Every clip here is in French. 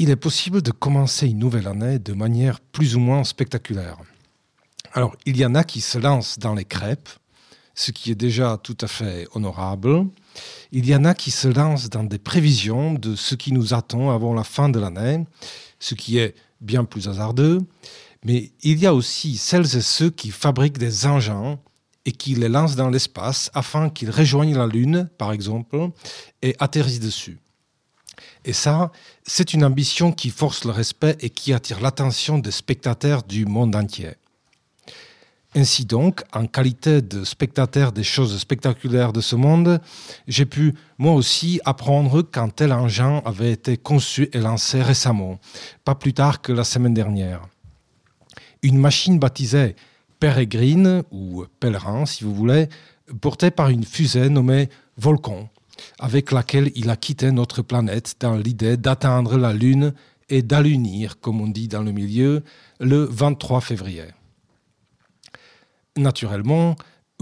il est possible de commencer une nouvelle année de manière plus ou moins spectaculaire. Alors, il y en a qui se lancent dans les crêpes, ce qui est déjà tout à fait honorable. Il y en a qui se lancent dans des prévisions de ce qui nous attend avant la fin de l'année, ce qui est bien plus hasardeux. Mais il y a aussi celles et ceux qui fabriquent des engins et qui les lancent dans l'espace afin qu'ils rejoignent la Lune, par exemple, et atterrissent dessus. Et ça, c'est une ambition qui force le respect et qui attire l'attention des spectateurs du monde entier. Ainsi donc, en qualité de spectateur des choses spectaculaires de ce monde, j'ai pu moi aussi apprendre qu'un tel engin avait été conçu et lancé récemment, pas plus tard que la semaine dernière. Une machine baptisée Peregrine, ou Pèlerin si vous voulez, portée par une fusée nommée Volcan, avec laquelle il a quitté notre planète dans l'idée d'atteindre la Lune et d'allunir, comme on dit dans le milieu, le 23 février. Naturellement,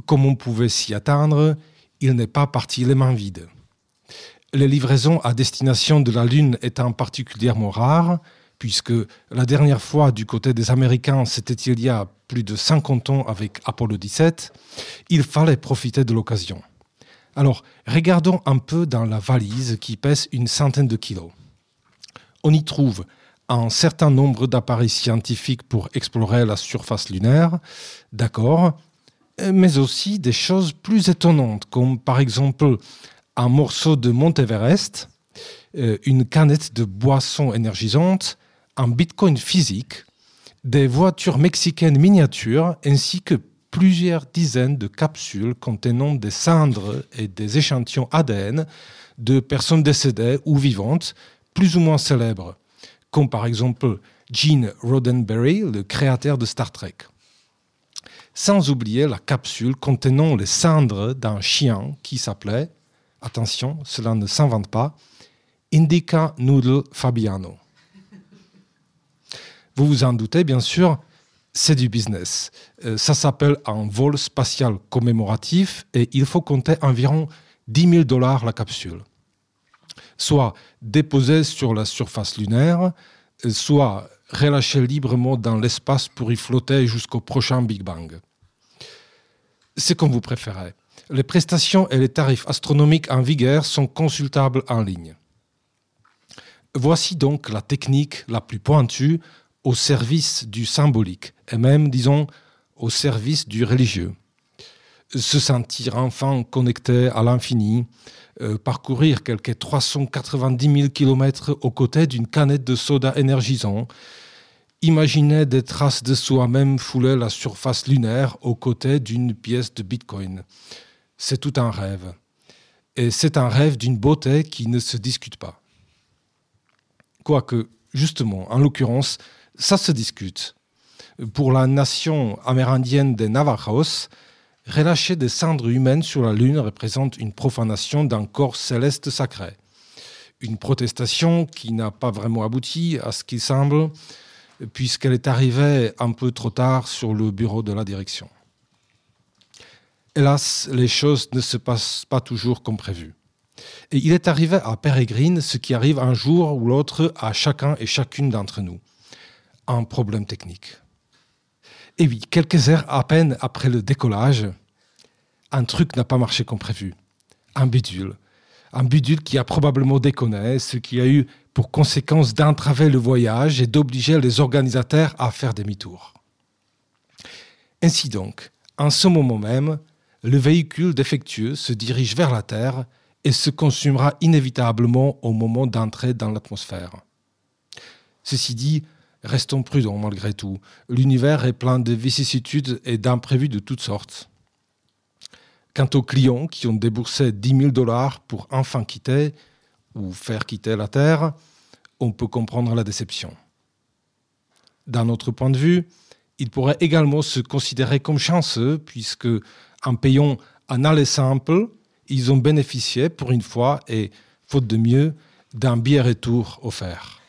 comme on pouvait s'y attendre, il n'est pas parti les mains vides. Les livraisons à destination de la Lune étant particulièrement rares, puisque la dernière fois du côté des Américains, c'était il y a plus de 50 ans avec Apollo 17, il fallait profiter de l'occasion. Alors, regardons un peu dans la valise qui pèse une centaine de kilos. On y trouve un certain nombre d'appareils scientifiques pour explorer la surface lunaire, d'accord, mais aussi des choses plus étonnantes, comme par exemple un morceau de Mont Everest, euh, une canette de boisson énergisante, un bitcoin physique, des voitures mexicaines miniatures, ainsi que plusieurs dizaines de capsules contenant des cendres et des échantillons ADN de personnes décédées ou vivantes, plus ou moins célèbres comme par exemple Gene Roddenberry, le créateur de Star Trek. Sans oublier la capsule contenant les cendres d'un chien qui s'appelait, attention, cela ne s'invente pas, Indica Noodle Fabiano. Vous vous en doutez, bien sûr, c'est du business. Euh, ça s'appelle un vol spatial commémoratif et il faut compter environ 10 000 dollars la capsule soit déposé sur la surface lunaire, soit relâché librement dans l'espace pour y flotter jusqu'au prochain Big Bang. C'est comme vous préférez. Les prestations et les tarifs astronomiques en vigueur sont consultables en ligne. Voici donc la technique la plus pointue au service du symbolique, et même, disons, au service du religieux. Se sentir enfin connecté à l'infini, euh, parcourir quelques 390 000 km aux côtés d'une canette de soda énergisant, imaginer des traces de soi-même fouler la surface lunaire aux côtés d'une pièce de Bitcoin. C'est tout un rêve. Et c'est un rêve d'une beauté qui ne se discute pas. Quoique, justement, en l'occurrence, ça se discute. Pour la nation amérindienne des Navajos, relâcher des cendres humaines sur la Lune représente une profanation d'un corps céleste sacré. Une protestation qui n'a pas vraiment abouti, à ce qu'il semble, puisqu'elle est arrivée un peu trop tard sur le bureau de la direction. Hélas, les choses ne se passent pas toujours comme prévu. Et il est arrivé à Pérégrine ce qui arrive un jour ou l'autre à chacun et chacune d'entre nous. Un problème technique. Et oui, quelques heures à peine après le décollage, un truc n'a pas marché comme prévu. Un bidule. Un bidule qui a probablement déconné, ce qui a eu pour conséquence d'entraver le voyage et d'obliger les organisateurs à faire demi-tour. Ainsi donc, en ce moment même, le véhicule défectueux se dirige vers la Terre et se consumera inévitablement au moment d'entrer dans l'atmosphère. Ceci dit, Restons prudents malgré tout. L'univers est plein de vicissitudes et d'imprévus de toutes sortes. Quant aux clients qui ont déboursé 10 000 dollars pour enfin quitter ou faire quitter la Terre, on peut comprendre la déception. D'un autre point de vue, ils pourraient également se considérer comme chanceux puisque, en payant un aller simple, ils ont bénéficié pour une fois et, faute de mieux, d'un billet retour offert.